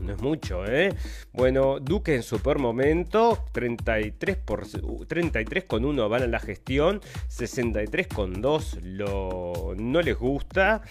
No es mucho, ¿eh? Bueno, Duque en su peor momento, 33, por, 33,1 van a la gestión, 63,2 lo, no les gusta.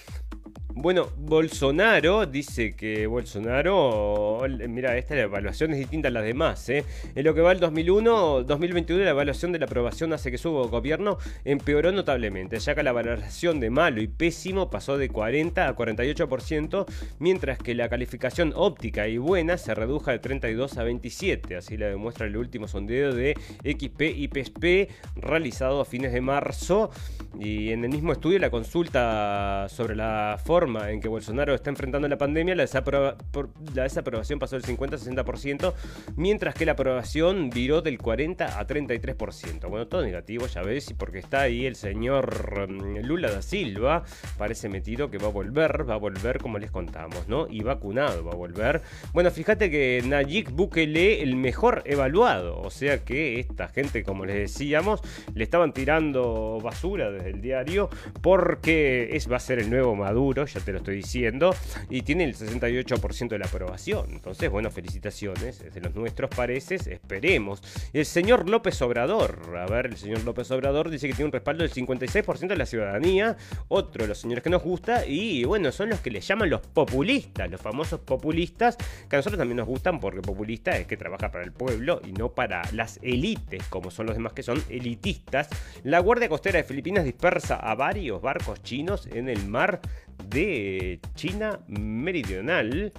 Bueno, Bolsonaro dice que Bolsonaro, mira, esta evaluación es distinta a las demás. ¿eh? En lo que va el 2001, 2021, la evaluación de la aprobación hace que su gobierno empeoró notablemente, ya que la valoración de malo y pésimo pasó de 40 a 48%, mientras que la calificación óptica y buena se redujo de 32 a 27. Así lo demuestra el último sondeo de XP y PSP realizado a fines de marzo. Y en el mismo estudio, la consulta sobre la forma en que Bolsonaro está enfrentando la pandemia, la, desaprobación pasó del 50-60%, mientras que la aprobación viró del 40 a 33%. Bueno, todo negativo, ya ves, y porque está ahí el señor mm, Lula da Silva, parece metido que va a volver, va a volver como les contamos, ¿no? Y vacunado va a volver. Bueno, fíjate que Nayib Bukele, el mejor evaluado, o sea que esta gente, como les decíamos, le estaban tirando basura desde el diario, porque es, va a ser el nuevo Maduro, ya te lo estoy diciendo, y tiene el 68% de la aprobación. Entonces, bueno, felicitaciones, es de los nuestros pareces, esperemos. El señor López Obrador, a ver, el señor López Obrador dice que tiene un respaldo del 56% de la ciudadanía, otro de los señores que nos gusta, y bueno, son los que le llaman los populistas, los famosos populistas, que a nosotros también nos gustan porque populista es que trabaja para el pueblo y no para las élites, como son los demás que son elitistas. La Guardia Costera de Filipinas dispersa a varios barcos chinos en el mar de China Meridional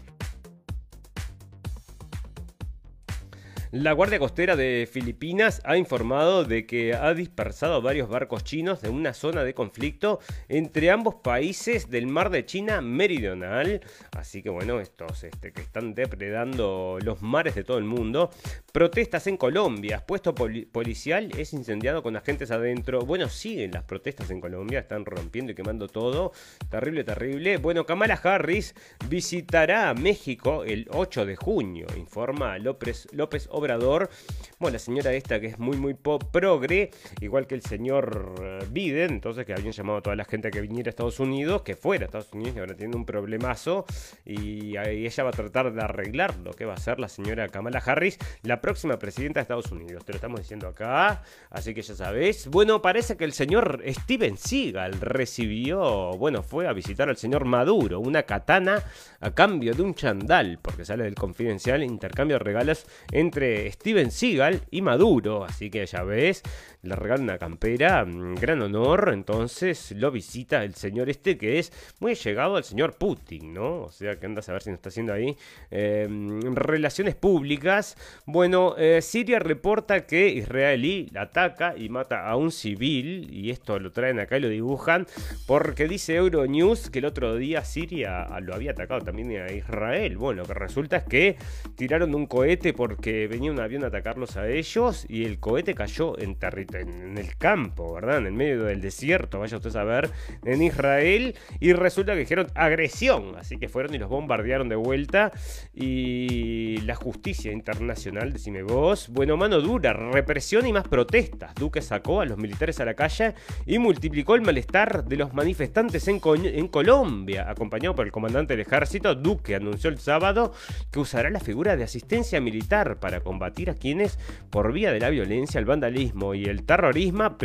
La Guardia Costera de Filipinas ha informado de que ha dispersado varios barcos chinos de una zona de conflicto entre ambos países del mar de China meridional. Así que bueno, estos este, que están depredando los mares de todo el mundo. Protestas en Colombia. Puesto policial es incendiado con agentes adentro. Bueno, siguen las protestas en Colombia. Están rompiendo y quemando todo. Terrible, terrible. Bueno, Kamala Harris visitará México el 8 de junio, informa López, López Obrador bueno, la señora esta que es muy, muy progre, igual que el señor eh, Biden, entonces que habían llamado a toda la gente que viniera a Estados Unidos, que fuera a Estados Unidos y ahora tiene un problemazo y ella va a tratar de arreglar lo que va a ser la señora Kamala Harris, la próxima presidenta de Estados Unidos. Te lo estamos diciendo acá, así que ya sabes. Bueno, parece que el señor Steven Seagal recibió, bueno, fue a visitar al señor Maduro, una katana a cambio de un chandal, porque sale del confidencial intercambio de regalos entre Steven Seagal y Maduro. Así que ya ves, le regalan una campera, mm, gran honor. Entonces lo visita el señor este que es muy llegado al señor Putin, ¿no? O sea que anda a saber si nos está haciendo ahí. Em, relaciones públicas. Bueno, eh, Siria reporta que israelí ataca y mata a un civil. Y esto lo traen acá y lo dibujan. Porque dice Euronews que el otro día Siria lo había atacado también a Israel. Bueno, lo que resulta es que tiraron un cohete porque venía un avión a atacarlos a ellos y el cohete cayó en territorio en el campo, ¿verdad? En el medio del desierto, vaya usted a ver, en Israel. Y resulta que dijeron agresión. Así que fueron y los bombardearon de vuelta. Y la justicia internacional, decime vos. Bueno, mano dura, represión y más protestas. Duque sacó a los militares a la calle y multiplicó el malestar de los manifestantes en, en Colombia. Acompañado por el comandante del ejército, Duque anunció el sábado que usará la figura de asistencia militar para combatir a quienes, por vía de la violencia, el vandalismo y el terrorismo,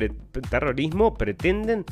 terrorismo pretenden,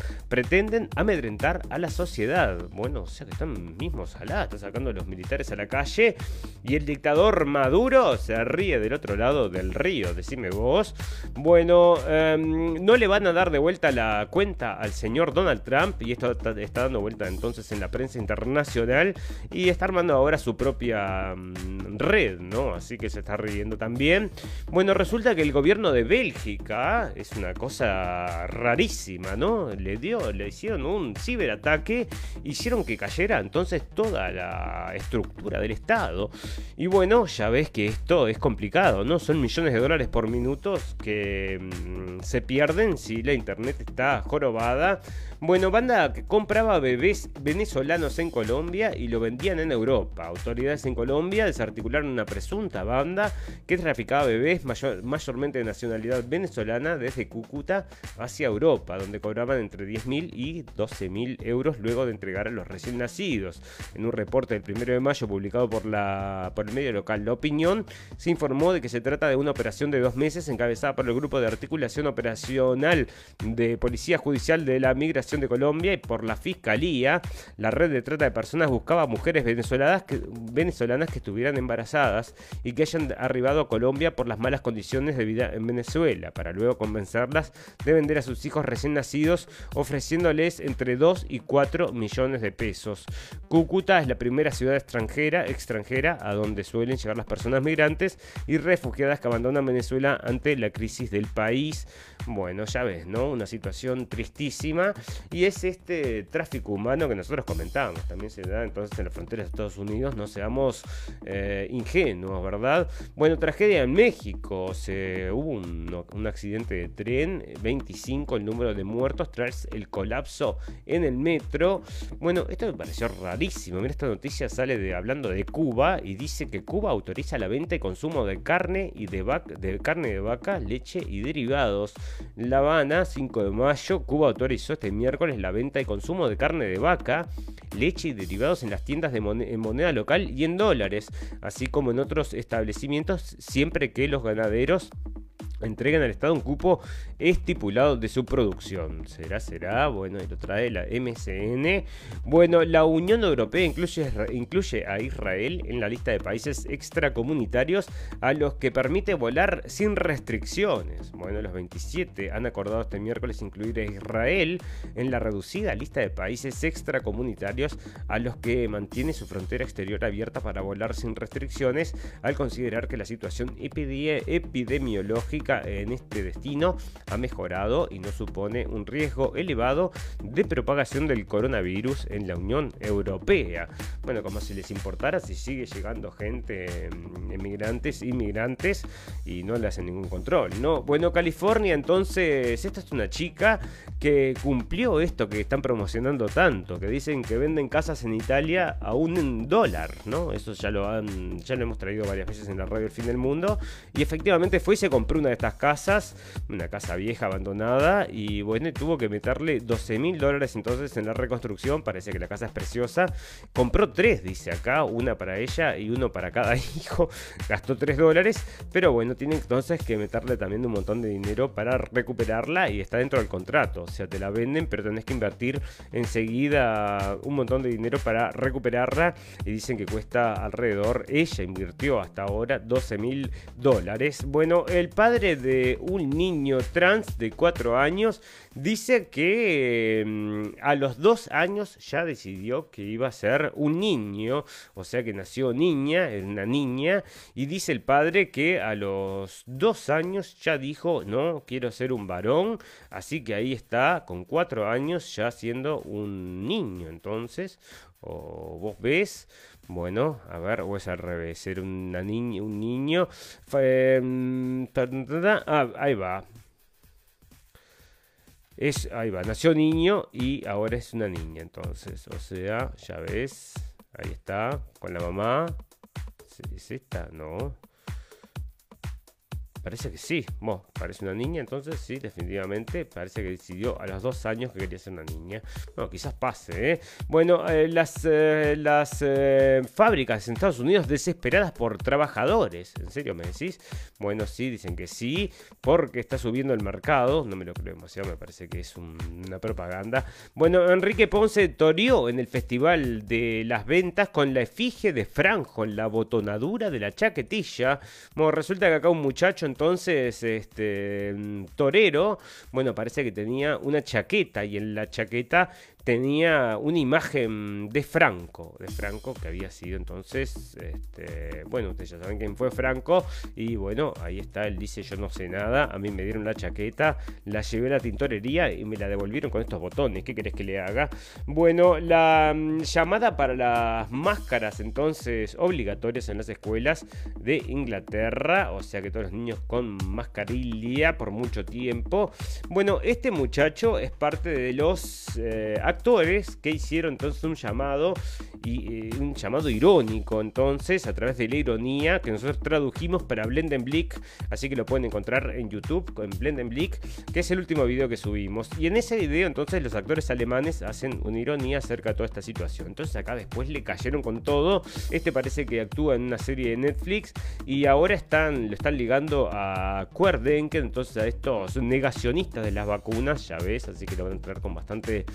amedrentar a la sociedad. Bueno, o sea que están mismos alados, están sacando a los militares a la calle y el dictador Maduro se ríe del otro lado del río, decime vos. Bueno, em, no le van a dar de vuelta la cuenta al señor Donald Trump y esto está, está dando vuelta entonces en la prensa internacional y está armando ahora su propia mm, red, ¿no? Así que se está riendo también. Bueno, resulta que el gobierno de Bélgica es una cosa rarísima, ¿no? Le dio, le hicieron un ciberataque, hicieron que cayera entonces toda la estructura del Estado. Y bueno, ya ves que esto es complicado, ¿no? Son millones de dólares por minutos que mm, se pierden si la internet está jorobada. Bueno, banda que compraba bebés venezolanos en Colombia y lo vendían en Europa. Autoridades en Colombia desarticularon una presunta banda que traficaba bebés mayormente de nacionalidad venezolana desde Cúcuta hacia Europa, donde cobraban entre 10.000 y 12.000 euros luego de entregar a los recién nacidos. En un reporte del 1 de mayo publicado por, la, por el medio local La Opinión, se informó de que se trata de una operación de dos meses encabezada por el Grupo de Articulación Operacional de Policía Judicial de la Migración de Colombia y por la Fiscalía, la red de trata de personas buscaba mujeres venezolanas que, venezolanas que estuvieran embarazadas y que hayan arribado a Colombia por las malas condiciones de vida en Venezuela, para luego convencerlas de vender a sus hijos recién nacidos, ofreciéndoles entre 2 y 4 millones de pesos. Cúcuta es la primera ciudad extranjera, extranjera a donde suelen llegar las personas migrantes y refugiadas que abandonan Venezuela ante la crisis del país. Bueno, ya ves, ¿no? Una situación tristísima y es este tráfico humano que nosotros comentábamos. También se da entonces en las fronteras de Estados Unidos. No seamos eh, ingenuos, ¿verdad? Bueno, tragedia en México. Hubo un, accidente de tren, 25 el número de muertos tras el colapso en el metro. Bueno, esto me pareció rarísimo. Mira, esta noticia sale de hablando de Cuba y dice que Cuba autoriza la venta y consumo de carne y de, de carne de vaca, leche y derivados. La Habana, 5 de mayo, Cuba autorizó este miércoles la venta y consumo de carne de vaca, leche y derivados en las tiendas de moneda local y en dólares, así como en otros establecimientos, siempre que los ganaderos entregan al Estado un cupo estipulado de su producción. ¿Será? ¿Será? Bueno, y lo trae la MCN. Bueno, la Unión Europea incluye, incluye a Israel en la lista de países extracomunitarios a los que permite volar sin restricciones. Bueno, los 27 han acordado este miércoles incluir a Israel en la reducida lista de países extracomunitarios a los que mantiene su frontera exterior abierta para volar sin restricciones al considerar que la situación epidemiológica en este destino ha mejorado y no supone un riesgo elevado de propagación del coronavirus en la Unión Europea. Bueno, como si les importara si sigue llegando gente, mm, emigrantes, inmigrantes, y no le hacen ningún control, ¿no? Bueno, California, entonces, esta es una chica que cumplió esto que están promocionando tanto, que dicen que venden casas en Italia a un dólar, ¿no? Eso ya lo han, ya lo hemos traído varias veces en la radio El Fin del Mundo, y efectivamente fue y se compró una de estas casas, una casa vieja abandonada, y bueno, tuvo que meterle 12 mil dólares entonces en la reconstrucción, parece que la casa es preciosa, compró tres, dice acá, una para ella y uno para cada (laughs) hijo, gastó 3 dólares, pero bueno, tiene entonces que meterle también un montón de dinero para recuperarla y está dentro del contrato, o sea, te la venden, pero tenés que invertir enseguida un montón de dinero para recuperarla y dicen que cuesta alrededor, ella invirtió hasta ahora 12 mil dólares. Bueno, el padre de un niño trans de 4 años dice que mm, a los 2 años ya decidió que iba a ser un niño, o sea que nació niña, una niña, y dice el padre que a los 2 años ya dijo, no, quiero ser un varón, así que ahí está, con 4 años ya siendo un niño, entonces, o vos ves, bueno, a ver, o es al revés, ser una niña, un niño. Mm, ah, ahí va. Es, ahí va, nació niño y ahora es una niña, entonces, o sea, ya ves, ahí está, con la mamá. ¿Es esta? No. Parece que sí. Bueno, parece una niña, entonces sí, definitivamente. Parece que decidió a los dos años que quería ser una niña. Bueno, quizás pase, ¿eh? Bueno, eh, las, eh, las eh, fábricas en Estados Unidos desesperadas por trabajadores. ¿En serio me decís? Bueno, sí, dicen que sí, porque está subiendo el mercado. No me lo creo demasiado, me parece que es un- una propaganda. Bueno, Enrique Ponce toreó en el Festival de las Ventas con la efigie de Franjo en la botonadura de la chaquetilla. Bueno, resulta que acá un muchacho entonces, este, mm, torero, bueno, parece que tenía una chaqueta y en la chaqueta tenía una imagen de Franco, de Franco que había sido entonces, este, bueno, ustedes ya saben quién fue Franco y bueno, ahí está, él dice yo no sé nada, a mí me dieron la chaqueta, la llevé a la tintorería y me la devolvieron con estos botones, ¿qué querés que le haga? Bueno, la mm, llamada para las máscaras entonces obligatorias en las escuelas de Inglaterra, o sea que todos los niños con mascarilla por mucho tiempo. Bueno, este muchacho es parte de los eh, actores que hicieron entonces un llamado y eh, un llamado irónico entonces a través de la ironía que nosotros tradujimos para Blendenblick, así que lo pueden encontrar en YouTube con Blendenblick, que es el último video que subimos. Y en ese video entonces los actores alemanes hacen una ironía acerca de toda esta situación. Entonces acá después le cayeron con todo. Este parece que actúa en una serie de Netflix y ahora están lo están ligando a Querdenken, entonces a estos negacionistas de las vacunas, ya ves, así que lo van a entrar con bastante,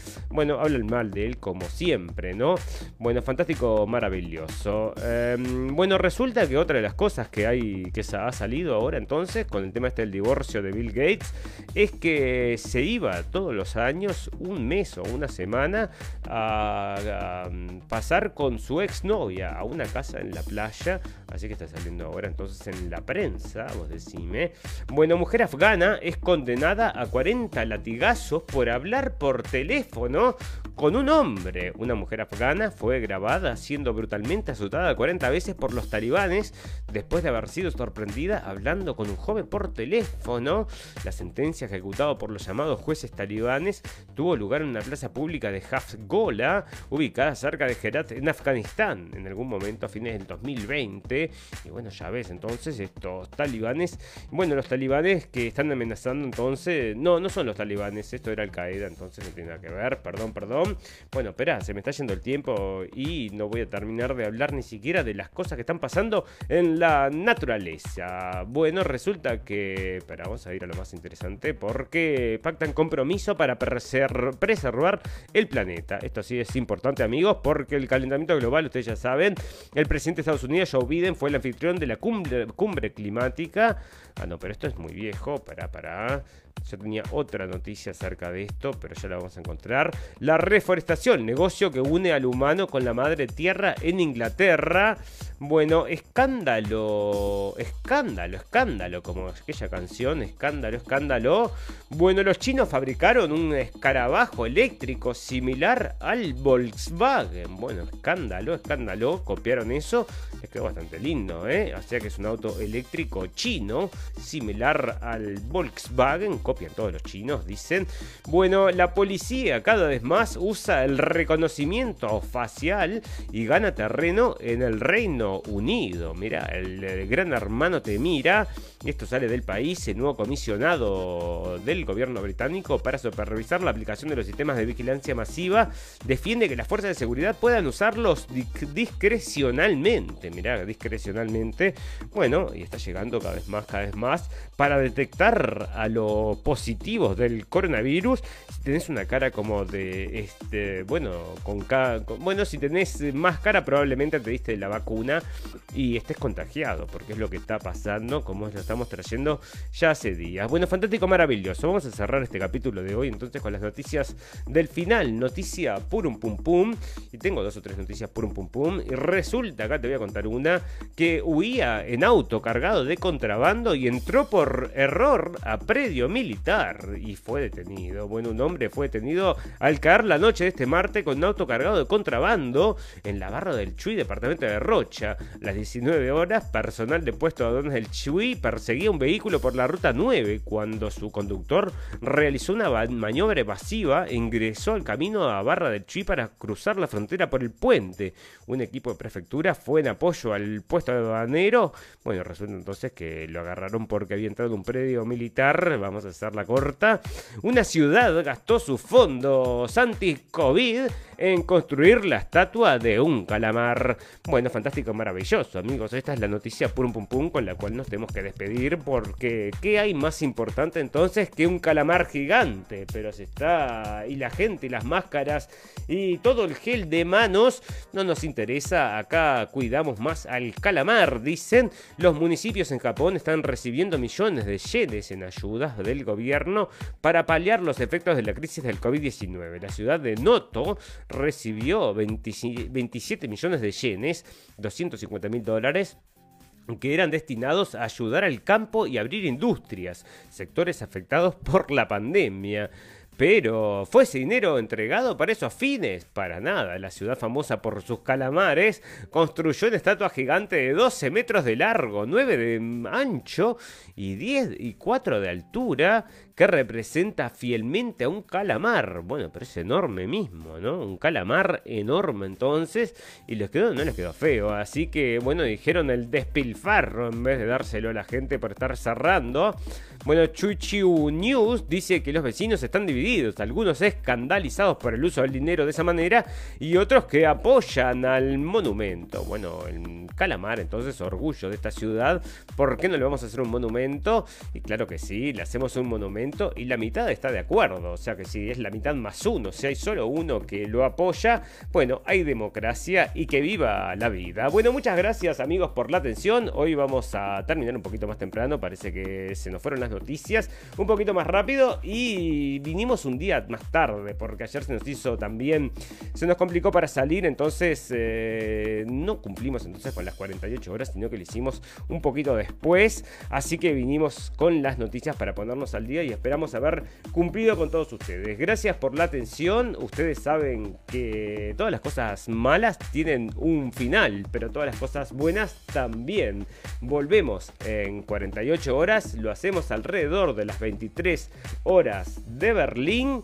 hablan mal de él como siempre, ¿no? Bueno, fantástico, maravilloso. Eh, bueno, resulta que otra de las cosas que hay que ha salido ahora entonces con el tema este del divorcio de Bill Gates es que se iba todos los años un mes o una semana a, a, mm, pasar con su exnovia a una casa en la playa, así que está saliendo ahora entonces en la prensa, vos decime. Bueno, mujer afgana es condenada a 40 latigazos por hablar por teléfono con un hombre. Una mujer afgana fue grabada siendo brutalmente azotada 40 veces por los talibanes después de haber sido sorprendida hablando con un joven por teléfono. La sentencia ejecutada por los llamados jueces talibanes tuvo lugar en una plaza pública de Hafgola, ubicada cerca de Herat en Afganistán, en algún momento a fines del 2020. Y bueno, ya ves, entonces estos talibanes, bueno, los talibanes que están amenazando entonces, no, no son los talibanes, esto era Al Qaeda, entonces no tiene nada que ver, perdón, perdón. Bueno, espera, se me está yendo el tiempo y no voy a terminar de hablar ni siquiera de las cosas que están pasando en la naturaleza. Bueno, resulta que, espera, vamos a ir a lo más interesante, porque pactan compromiso para preser- preservar el planeta. Esto sí es importante, amigos, porque el calentamiento global, ustedes ya saben, el presidente de Estados Unidos, Joe Biden, fue el anfitrión de la cumbre, cumbre climática. Ah, no, pero esto es muy viejo, para, para. Yo tenía otra noticia acerca de esto, pero ya la vamos a encontrar. La reforestación, negocio que une al humano con la madre tierra en Inglaterra. Bueno, escándalo, escándalo, escándalo, como aquella canción, escándalo, escándalo. Bueno, los chinos fabricaron un escarabajo eléctrico similar al Volkswagen. Bueno, escándalo, escándalo, copiaron eso. Les quedó bastante lindo, ¿eh? O sea que es un auto eléctrico chino, similar al Volkswagen. Copian todos los chinos, dicen. Bueno, la policía cada vez más usa el reconocimiento facial y gana terreno en el Reino Unido. Mira, el, gran hermano te mira. Esto sale del país, el nuevo comisionado del gobierno británico para supervisar la aplicación de los sistemas de vigilancia masiva defiende que las fuerzas de seguridad puedan usarlos di- discrecionalmente. Mirá, discrecionalmente. Bueno, y está llegando cada vez más, cada vez más para detectar a los positivos del coronavirus. Si tenés una cara como de, este, bueno, con, bueno, si tenés máscara probablemente te diste la vacuna y estés contagiado, porque es lo que está pasando, como lo estamos trayendo ya hace días. Bueno, fantástico, maravilloso. Vamos a cerrar este capítulo de hoy entonces con las noticias del final. Noticia purum pum pum. Y tengo dos o tres noticias purum pum pum. Y resulta, acá te voy a contar una, que huía en auto cargado de contrabando y entró por error a predio militar y fue detenido. Bueno, un hombre fue detenido al caer la noche de este martes con un auto cargado de contrabando en la barra del Chuy, departamento de Rocha. las 19 horas, personal de puesto de aduanas del Chui perseguía un vehículo por la ruta 9 cuando su conductor realizó una maniobra evasiva e ingresó al camino a Barra del Chui para cruzar la frontera por el puente. Un equipo de prefectura fue en apoyo al puesto de aduanero. Bueno, resulta entonces que lo agarraron porque había entrado un predio militar. Vamos a hacerla corta. Una ciudad gastó sus fondos anti-COVID en construir la estatua de un calamar. Bueno, fantástico, maravilloso, amigos. Esta es la noticia pum pum pum con la cual nos tenemos que despedir porque ¿qué hay más importante entonces que un calamar gigante? Pero se está y la gente y las máscaras y todo el gel de manos no nos interesa. Acá cuidamos más al calamar, dicen. Los municipios en Japón están recibiendo millones de yenes en ayudas del gobierno para paliar los efectos de la crisis del COVID-19. La ciudad de Noto recibió 27 millones de yenes, 250 mil dólares que eran destinados a ayudar al campo y abrir industrias, sectores afectados por la pandemia. Pero, ¿fue ese dinero entregado para esos fines? Para nada. La ciudad famosa por sus calamares construyó una estatua gigante de 12 metros de largo, 9 de ancho y 10 y 4 de altura que representa fielmente a un calamar. Bueno, pero es enorme mismo, ¿no? Un calamar enorme entonces. Y les quedó, no les quedó feo. Así que, bueno, dijeron el despilfarro en vez de dárselo a la gente por estar cerrando. Bueno, Chuchiu News dice que los vecinos están divididos. Algunos escandalizados por el uso del dinero de esa manera. Y otros que apoyan al monumento. Bueno, el calamar, entonces, orgullo de esta ciudad. ¿Por qué no le vamos a hacer un monumento? Y claro que sí, le hacemos un monumento y la mitad está de acuerdo. O sea que si es la mitad más uno, si hay solo uno que lo apoya, bueno, hay democracia y que viva la vida. Bueno, muchas gracias amigos por la atención. Hoy vamos a terminar un poquito más temprano, parece que se nos fueron las noticias un poquito más rápido y vinimos un día más tarde porque ayer se nos hizo también, se nos complicó para salir, entonces eh, no cumplimos entonces con las 48 horas, sino que lo hicimos un poquito después. Así que vinimos con las noticias para ponernos al día y esperamos haber cumplido con todos ustedes. Gracias por la atención. Ustedes saben que todas las cosas malas tienen un final, pero todas las cosas buenas también. Volvemos en 48 horas, lo hacemos alrededor de las 23 horas de Berlín.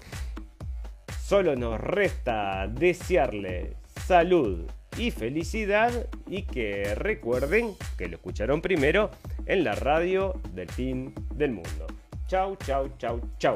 Solo nos resta desearle salud y felicidad y que recuerden que lo escucharon primero en la radio del fin del mundo. Chau, chau, chau, chau.